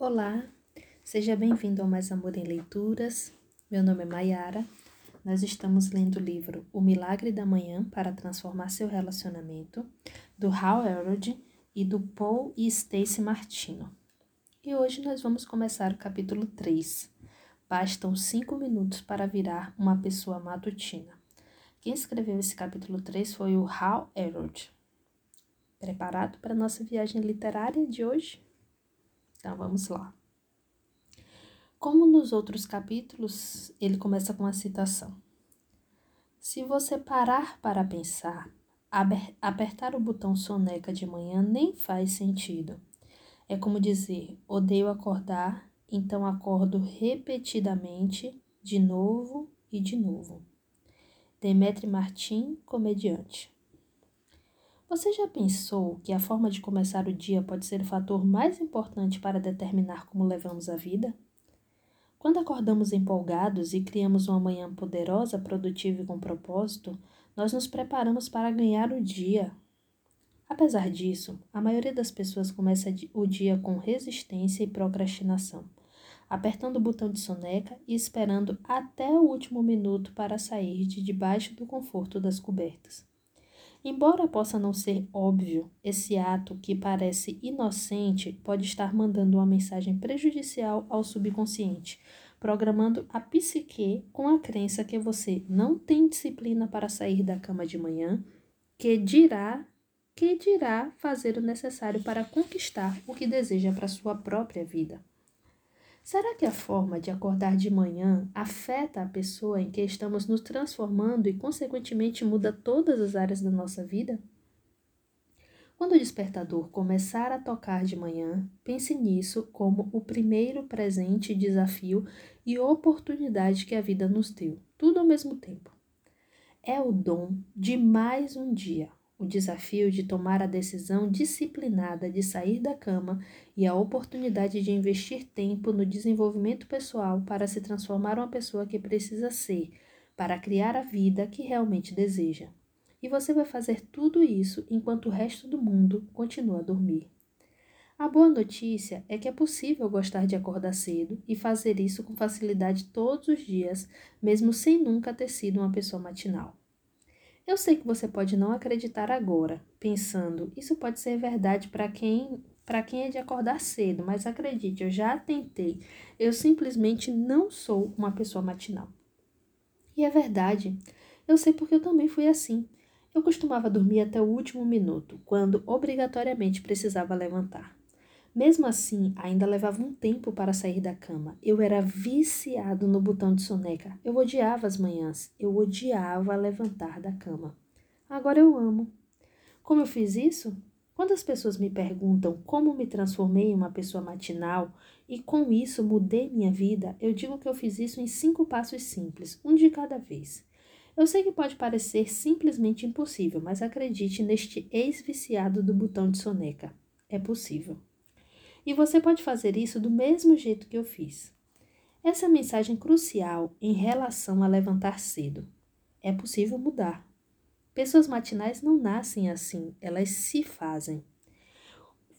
Olá, seja bem-vindo ao Mais Amor em Leituras. Meu nome é Mayara. Nós estamos lendo o livro O Milagre da Manhã para Transformar Seu Relacionamento, do Hal Elrod e do Paul e Stacy Martino. E hoje nós vamos começar o capítulo 3. Bastam cinco minutos para virar uma pessoa matutina. Quem escreveu esse capítulo 3 foi o Hal Elrod. Preparado para a nossa viagem literária de hoje? Então vamos lá. Como nos outros capítulos, ele começa com uma citação. Se você parar para pensar, apertar o botão soneca de manhã nem faz sentido. É como dizer: odeio acordar, então acordo repetidamente, de novo e de novo. Demetri Martin, comediante. Você já pensou que a forma de começar o dia pode ser o fator mais importante para determinar como levamos a vida? Quando acordamos empolgados e criamos uma manhã poderosa, produtiva e com propósito, nós nos preparamos para ganhar o dia. Apesar disso, a maioria das pessoas começa o dia com resistência e procrastinação, apertando o botão de soneca e esperando até o último minuto para sair de debaixo do conforto das cobertas. Embora possa não ser óbvio, esse ato que parece inocente pode estar mandando uma mensagem prejudicial ao subconsciente, programando a psique com a crença que você não tem disciplina para sair da cama de manhã, que dirá que dirá fazer o necessário para conquistar o que deseja para sua própria vida. Será que a forma de acordar de manhã afeta a pessoa em que estamos nos transformando e, consequentemente, muda todas as áreas da nossa vida? Quando o despertador começar a tocar de manhã, pense nisso como o primeiro presente, desafio e oportunidade que a vida nos deu, tudo ao mesmo tempo. É o dom de mais um dia, o desafio de tomar a decisão disciplinada de sair da cama e a oportunidade de investir tempo no desenvolvimento pessoal para se transformar uma pessoa que precisa ser, para criar a vida que realmente deseja. E você vai fazer tudo isso enquanto o resto do mundo continua a dormir. A boa notícia é que é possível gostar de acordar cedo e fazer isso com facilidade todos os dias, mesmo sem nunca ter sido uma pessoa matinal. Eu sei que você pode não acreditar agora, pensando, isso pode ser verdade para quem para quem é de acordar cedo, mas acredite, eu já tentei. Eu simplesmente não sou uma pessoa matinal. E é verdade. Eu sei porque eu também fui assim. Eu costumava dormir até o último minuto, quando obrigatoriamente precisava levantar. Mesmo assim, ainda levava um tempo para sair da cama. Eu era viciado no botão de soneca. Eu odiava as manhãs. Eu odiava levantar da cama. Agora eu amo. Como eu fiz isso? Quando as pessoas me perguntam como me transformei em uma pessoa matinal e com isso mudei minha vida, eu digo que eu fiz isso em cinco passos simples, um de cada vez. Eu sei que pode parecer simplesmente impossível, mas acredite neste ex-viciado do botão de soneca. É possível. E você pode fazer isso do mesmo jeito que eu fiz. Essa é mensagem crucial em relação a levantar cedo. É possível mudar. Pessoas matinais não nascem assim, elas se fazem.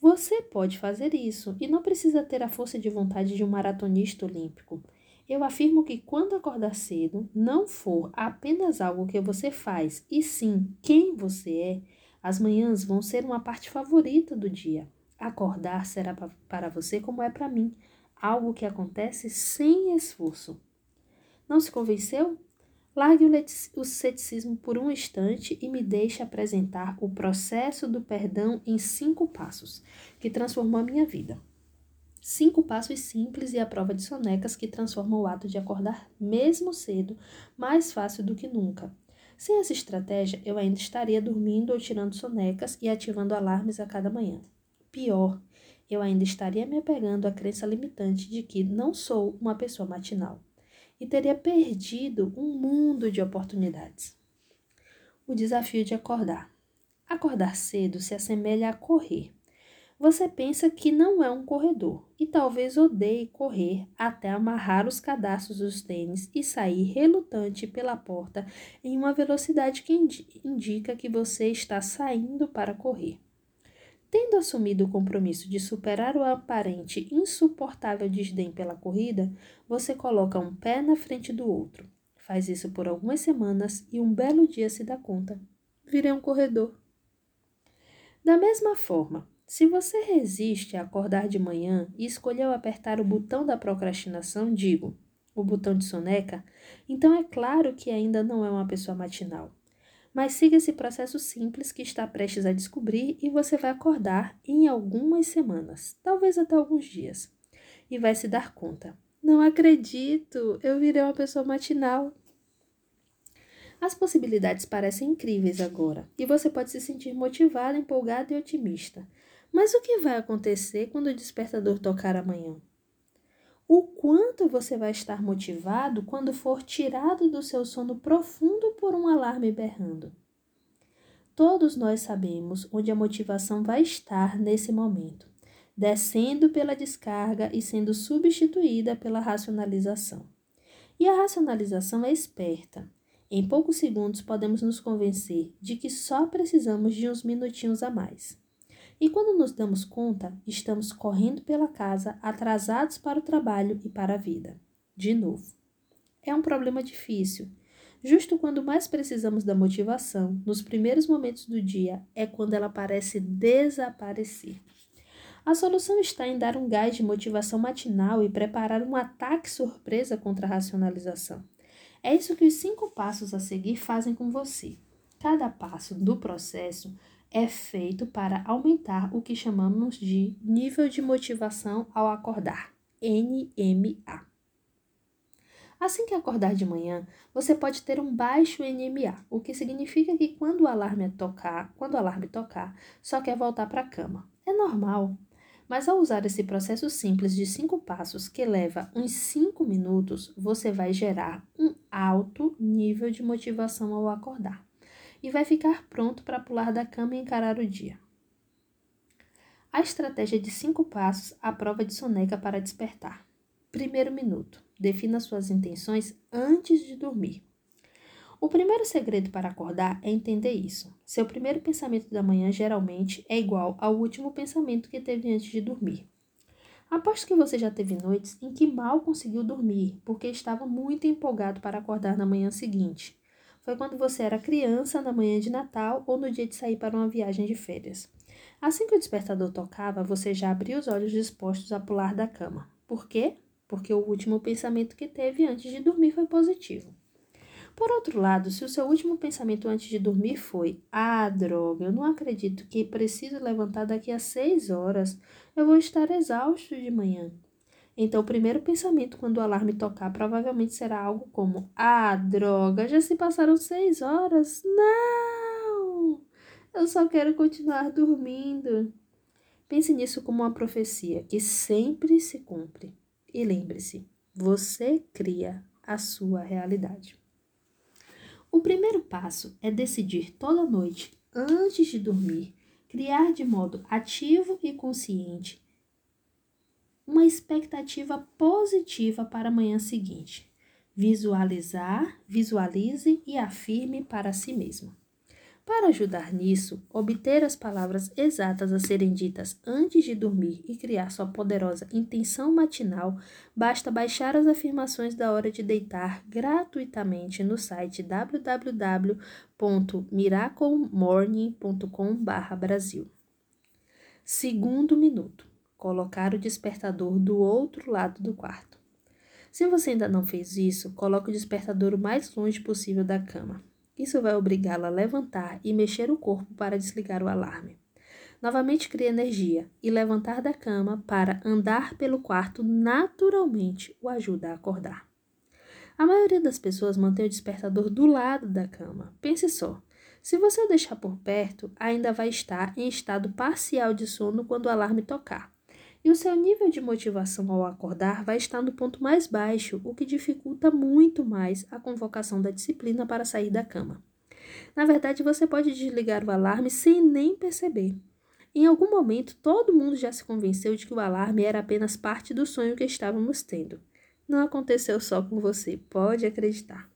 Você pode fazer isso e não precisa ter a força de vontade de um maratonista olímpico. Eu afirmo que quando acordar cedo não for apenas algo que você faz, e sim quem você é, as manhãs vão ser uma parte favorita do dia. Acordar será para você como é para mim, algo que acontece sem esforço. Não se convenceu? Largue o ceticismo por um instante e me deixe apresentar o processo do perdão em cinco passos, que transformou a minha vida. Cinco passos simples e a prova de sonecas que transformam o ato de acordar mesmo cedo mais fácil do que nunca. Sem essa estratégia, eu ainda estaria dormindo ou tirando sonecas e ativando alarmes a cada manhã. Pior, eu ainda estaria me apegando à crença limitante de que não sou uma pessoa matinal e teria perdido um mundo de oportunidades. O desafio de acordar. Acordar cedo se assemelha a correr. Você pensa que não é um corredor e talvez odeie correr até amarrar os cadastros dos tênis e sair relutante pela porta em uma velocidade que indica que você está saindo para correr. Tendo assumido o compromisso de superar o aparente insuportável desdém pela corrida, você coloca um pé na frente do outro. Faz isso por algumas semanas e um belo dia se dá conta. Virei um corredor. Da mesma forma, se você resiste a acordar de manhã e escolheu apertar o botão da procrastinação, digo, o botão de soneca, então é claro que ainda não é uma pessoa matinal. Mas siga esse processo simples que está prestes a descobrir e você vai acordar em algumas semanas, talvez até alguns dias, e vai se dar conta. Não acredito, eu virei uma pessoa matinal. As possibilidades parecem incríveis agora e você pode se sentir motivado, empolgado e otimista. Mas o que vai acontecer quando o despertador tocar amanhã? O quanto você vai estar motivado quando for tirado do seu sono profundo por um alarme berrando. Todos nós sabemos onde a motivação vai estar nesse momento, descendo pela descarga e sendo substituída pela racionalização. E a racionalização é esperta. Em poucos segundos podemos nos convencer de que só precisamos de uns minutinhos a mais. E quando nos damos conta, estamos correndo pela casa, atrasados para o trabalho e para a vida. De novo. É um problema difícil. Justo quando mais precisamos da motivação, nos primeiros momentos do dia, é quando ela parece desaparecer. A solução está em dar um gás de motivação matinal e preparar um ataque surpresa contra a racionalização. É isso que os cinco passos a seguir fazem com você. Cada passo do processo é feito para aumentar o que chamamos de nível de motivação ao acordar, NMA. Assim que acordar de manhã, você pode ter um baixo NMA, o que significa que quando o alarme tocar, quando o alarme tocar, só quer voltar para a cama. É normal. Mas ao usar esse processo simples de cinco passos que leva uns cinco minutos, você vai gerar um alto nível de motivação ao acordar e vai ficar pronto para pular da cama e encarar o dia. A estratégia de cinco passos à prova de soneca para despertar. Primeiro minuto. Defina suas intenções antes de dormir. O primeiro segredo para acordar é entender isso. Seu primeiro pensamento da manhã geralmente é igual ao último pensamento que teve antes de dormir. Aposto que você já teve noites em que mal conseguiu dormir porque estava muito empolgado para acordar na manhã seguinte foi quando você era criança na manhã de Natal ou no dia de sair para uma viagem de férias. Assim que o despertador tocava, você já abria os olhos dispostos a pular da cama. Por quê? Porque o último pensamento que teve antes de dormir foi positivo. Por outro lado, se o seu último pensamento antes de dormir foi: Ah, droga, eu não acredito que preciso levantar daqui a seis horas, eu vou estar exausto de manhã. Então, o primeiro pensamento quando o alarme tocar provavelmente será algo como: Ah, droga, já se passaram seis horas. Não! Eu só quero continuar dormindo. Pense nisso como uma profecia que sempre se cumpre. E lembre-se: você cria a sua realidade. O primeiro passo é decidir toda noite, antes de dormir, criar de modo ativo e consciente uma expectativa positiva para a manhã seguinte. Visualizar, visualize e afirme para si mesmo. Para ajudar nisso, obter as palavras exatas a serem ditas antes de dormir e criar sua poderosa intenção matinal, basta baixar as afirmações da hora de deitar gratuitamente no site www.miraclemorning.com/brasil. Segundo minuto colocar o despertador do outro lado do quarto. Se você ainda não fez isso, coloque o despertador o mais longe possível da cama. Isso vai obrigá-lo a levantar e mexer o corpo para desligar o alarme. Novamente crie energia e levantar da cama para andar pelo quarto naturalmente o ajuda a acordar. A maioria das pessoas mantém o despertador do lado da cama. Pense só. Se você o deixar por perto, ainda vai estar em estado parcial de sono quando o alarme tocar e o seu nível de motivação ao acordar vai estar no ponto mais baixo, o que dificulta muito mais a convocação da disciplina para sair da cama. Na verdade, você pode desligar o alarme sem nem perceber. Em algum momento, todo mundo já se convenceu de que o alarme era apenas parte do sonho que estávamos tendo. Não aconteceu só com você, pode acreditar.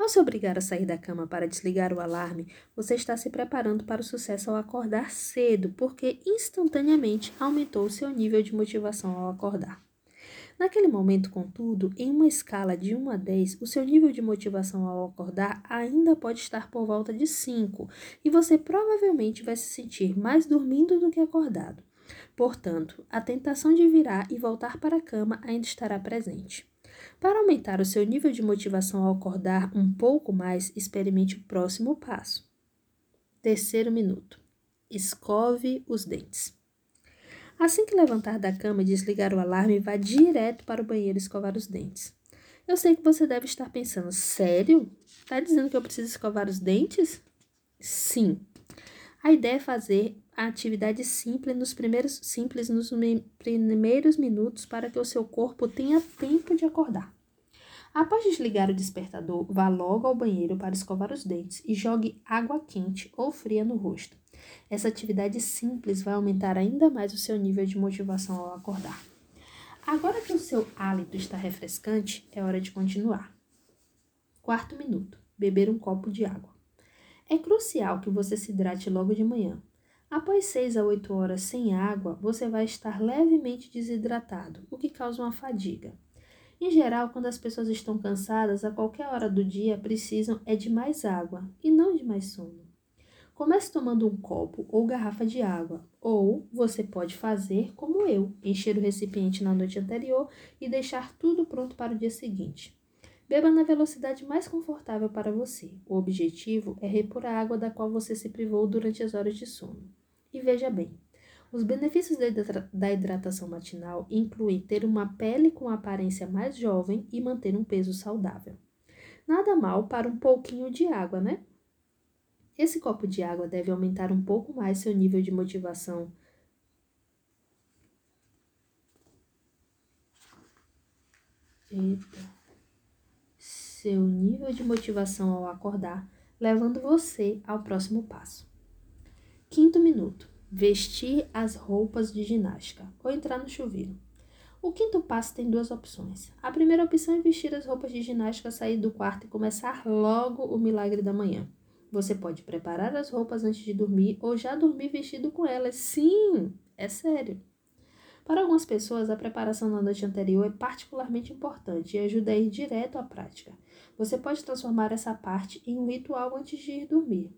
Ao se obrigar a sair da cama para desligar o alarme, você está se preparando para o sucesso ao acordar cedo, porque instantaneamente aumentou o seu nível de motivação ao acordar. Naquele momento, contudo, em uma escala de 1 a 10, o seu nível de motivação ao acordar ainda pode estar por volta de 5 e você provavelmente vai se sentir mais dormindo do que acordado. Portanto, a tentação de virar e voltar para a cama ainda estará presente. Para aumentar o seu nível de motivação ao acordar um pouco mais, experimente o próximo passo. Terceiro minuto. Escove os dentes. Assim que levantar da cama e desligar o alarme, vá direto para o banheiro escovar os dentes. Eu sei que você deve estar pensando, sério? Tá dizendo que eu preciso escovar os dentes? Sim. A ideia é fazer a atividade simples nos primeiros, simples nos primeiros minutos para que o seu corpo tenha tempo de acordar. Após desligar o despertador, vá logo ao banheiro para escovar os dentes e jogue água quente ou fria no rosto. Essa atividade simples vai aumentar ainda mais o seu nível de motivação ao acordar. Agora que o seu hálito está refrescante, é hora de continuar. Quarto minuto: beber um copo de água. É crucial que você se hidrate logo de manhã. Após 6 a 8 horas sem água, você vai estar levemente desidratado, o que causa uma fadiga. Em geral, quando as pessoas estão cansadas, a qualquer hora do dia precisam é de mais água e não de mais sono. Comece tomando um copo ou garrafa de água, ou você pode fazer como eu, encher o recipiente na noite anterior e deixar tudo pronto para o dia seguinte. Beba na velocidade mais confortável para você. O objetivo é repor a água da qual você se privou durante as horas de sono. E veja bem, os benefícios da hidratação matinal incluem ter uma pele com aparência mais jovem e manter um peso saudável. Nada mal para um pouquinho de água, né? Esse copo de água deve aumentar um pouco mais seu nível de motivação. Eita. Seu nível de motivação ao acordar, levando você ao próximo passo. Quinto minuto: vestir as roupas de ginástica ou entrar no chuveiro. O quinto passo tem duas opções. A primeira opção é vestir as roupas de ginástica, sair do quarto e começar logo o milagre da manhã. Você pode preparar as roupas antes de dormir ou já dormir vestido com elas. Sim, é sério. Para algumas pessoas, a preparação na noite anterior é particularmente importante e ajuda a ir direto à prática. Você pode transformar essa parte em um ritual antes de ir dormir.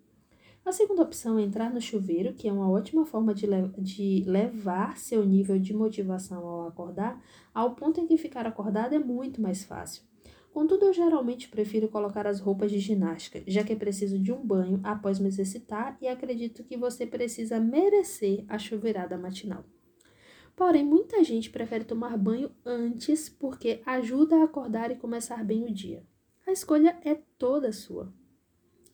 A segunda opção é entrar no chuveiro, que é uma ótima forma de, le de levar seu nível de motivação ao acordar ao ponto em que ficar acordado é muito mais fácil. Contudo, eu geralmente prefiro colocar as roupas de ginástica, já que preciso de um banho após me exercitar e acredito que você precisa merecer a chuveirada matinal. Porém, muita gente prefere tomar banho antes porque ajuda a acordar e começar bem o dia. A escolha é toda sua.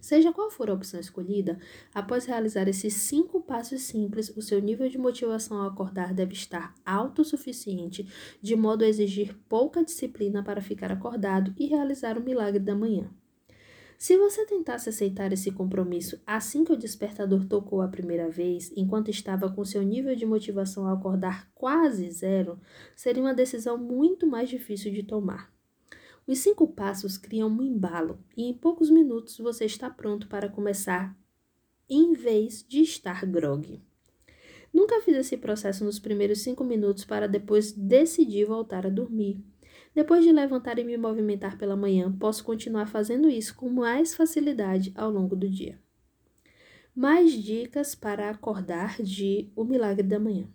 Seja qual for a opção escolhida, após realizar esses cinco passos simples, o seu nível de motivação ao acordar deve estar alto o suficiente, de modo a exigir pouca disciplina para ficar acordado e realizar o milagre da manhã. Se você tentasse aceitar esse compromisso assim que o despertador tocou a primeira vez, enquanto estava com seu nível de motivação ao acordar quase zero, seria uma decisão muito mais difícil de tomar. Os cinco passos criam um embalo e em poucos minutos você está pronto para começar em vez de estar grogue. Nunca fiz esse processo nos primeiros cinco minutos para depois decidir voltar a dormir. Depois de levantar e me movimentar pela manhã, posso continuar fazendo isso com mais facilidade ao longo do dia. Mais dicas para acordar de O Milagre da Manhã.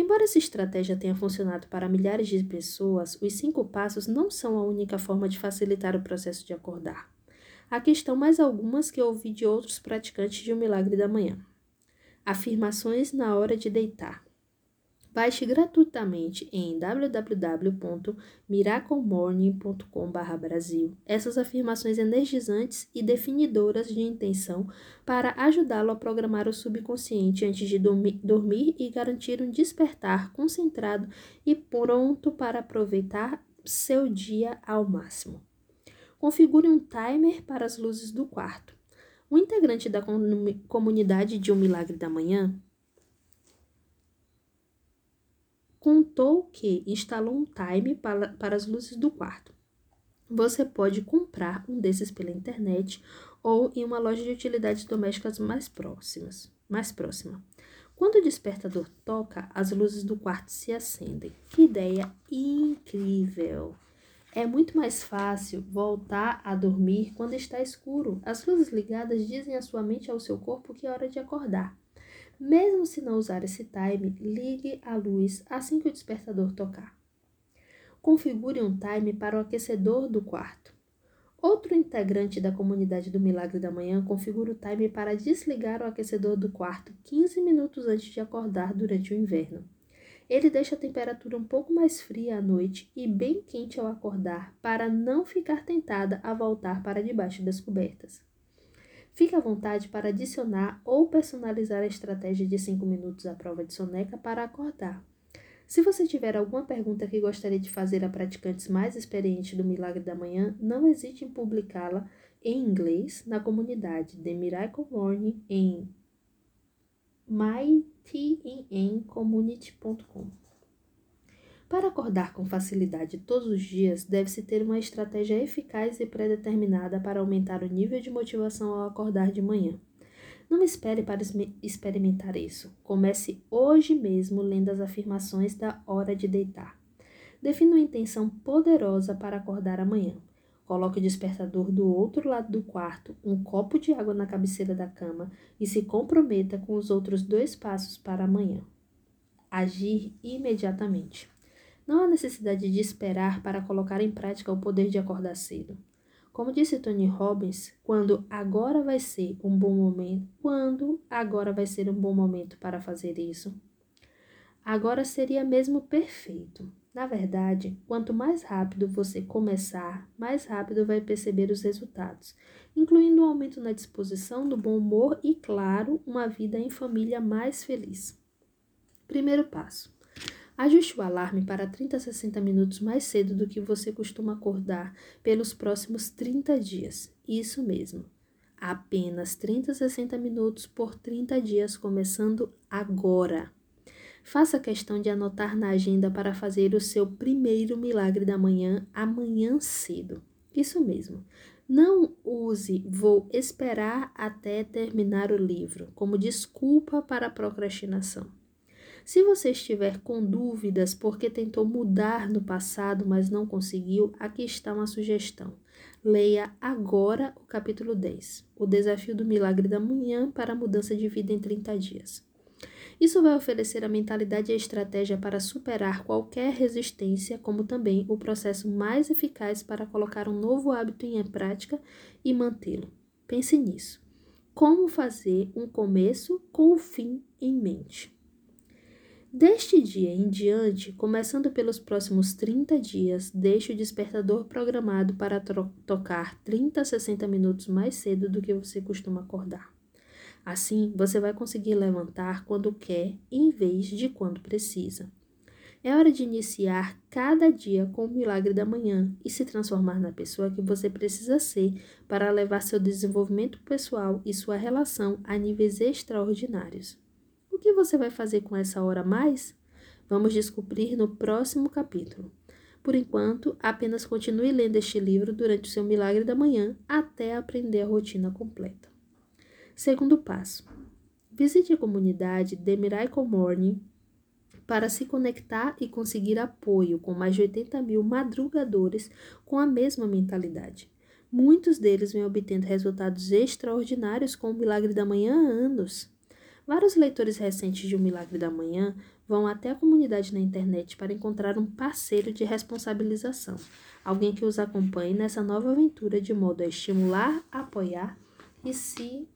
Embora essa estratégia tenha funcionado para milhares de pessoas, os cinco passos não são a única forma de facilitar o processo de acordar. Aqui estão mais algumas que ouvi de outros praticantes de um milagre da manhã. Afirmações na hora de deitar. Baixe gratuitamente em www.miraclemorning.com/brasil essas afirmações energizantes e definidoras de intenção para ajudá-lo a programar o subconsciente antes de dormir e garantir um despertar concentrado e pronto para aproveitar seu dia ao máximo. Configure um timer para as luzes do quarto. Um integrante da comunidade de Um Milagre da Manhã contou que instalou um time para, para as luzes do quarto. você pode comprar um desses pela internet ou em uma loja de utilidades domésticas mais próximas, mais próxima. Quando o despertador toca, as luzes do quarto se acendem. Que ideia incrível! É muito mais fácil voltar a dormir quando está escuro. As luzes ligadas dizem à sua mente e ao seu corpo que é hora de acordar. Mesmo se não usar esse time, ligue a luz assim que o despertador tocar. Configure um time para o aquecedor do quarto. Outro integrante da comunidade do Milagre da Manhã configura o time para desligar o aquecedor do quarto 15 minutos antes de acordar durante o inverno. Ele deixa a temperatura um pouco mais fria à noite e bem quente ao acordar, para não ficar tentada a voltar para debaixo das cobertas. Fique à vontade para adicionar ou personalizar a estratégia de 5 minutos à prova de soneca para acordar. Se você tiver alguma pergunta que gostaria de fazer a praticantes mais experientes do Milagre da Manhã, não hesite em publicá-la em inglês na comunidade The Miracle Morning em mytmcommunity.com. Para acordar com facilidade todos os dias, deve-se ter uma estratégia eficaz e pré-determinada para aumentar o nível de motivação ao acordar de manhã. Não espere para experimentar isso. Comece hoje mesmo lendo as afirmações da hora de deitar. Defina uma intenção poderosa para acordar amanhã. Coloque o despertador do outro lado do quarto, um copo de água na cabeceira da cama e se comprometa com os outros dois passos para amanhã. Agir imediatamente. Não há necessidade de esperar para colocar em prática o poder de acordar cedo. Como disse Tony Robbins, quando agora vai ser um bom momento, quando agora vai ser um bom momento para fazer isso? Agora seria mesmo perfeito. Na verdade, quanto mais rápido você começar, mais rápido vai perceber os resultados, incluindo um aumento na disposição, do bom humor e, claro, uma vida em família mais feliz. Primeiro passo: ajuste o alarme para 30 a 60 minutos mais cedo do que você costuma acordar pelos próximos 30 dias. Isso mesmo. Apenas 30 a 60 minutos por 30 dias, começando agora. Faça questão de anotar na agenda para fazer o seu primeiro milagre da manhã amanhã cedo. Isso mesmo. Não use vou esperar até terminar o livro como desculpa para a procrastinação. Se você estiver com dúvidas porque tentou mudar no passado, mas não conseguiu, aqui está uma sugestão. Leia agora o capítulo 10, O Desafio do Milagre da Manhã para a Mudança de Vida em 30 Dias. Isso vai oferecer a mentalidade e a estratégia para superar qualquer resistência, como também o processo mais eficaz para colocar um novo hábito em prática e mantê-lo. Pense nisso. Como fazer um começo com o fim em mente? Deste dia em diante, começando pelos próximos 30 dias, deixe o despertador programado para tocar 30 a 60 minutos mais cedo do que você costuma acordar. Assim, você vai conseguir levantar quando quer em vez de quando precisa. É hora de iniciar cada dia com o milagre da manhã e se transformar na pessoa que você precisa ser para levar seu desenvolvimento pessoal e sua relação a níveis extraordinários. Que você vai fazer com essa hora a mais? Vamos descobrir no próximo capítulo. Por enquanto, apenas continue lendo este livro durante o seu milagre da manhã até aprender a rotina completa. Segundo passo: visite a comunidade The Miracle Morning para se conectar e conseguir apoio com mais de 80 mil madrugadores com a mesma mentalidade. Muitos deles vêm obtendo resultados extraordinários com o Milagre da Manhã há anos. Vários leitores recentes de O Milagre da Manhã vão até a comunidade na internet para encontrar um parceiro de responsabilização, alguém que os acompanhe nessa nova aventura de modo a estimular, apoiar e se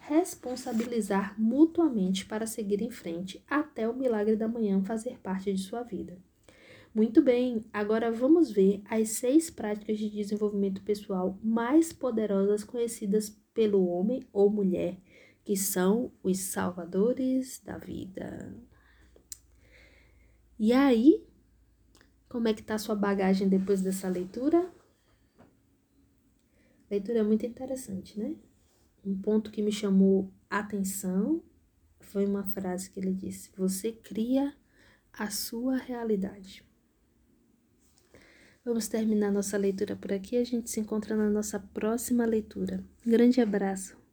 responsabilizar mutuamente para seguir em frente até o milagre da manhã fazer parte de sua vida. Muito bem, agora vamos ver as seis práticas de desenvolvimento pessoal mais poderosas conhecidas pelo homem ou mulher, que são os salvadores da vida. E aí, como é que tá a sua bagagem depois dessa leitura? Leitura é muito interessante, né? um ponto que me chamou atenção foi uma frase que ele disse: Você cria a sua realidade. Vamos terminar nossa leitura por aqui. A gente se encontra na nossa próxima leitura. Grande abraço.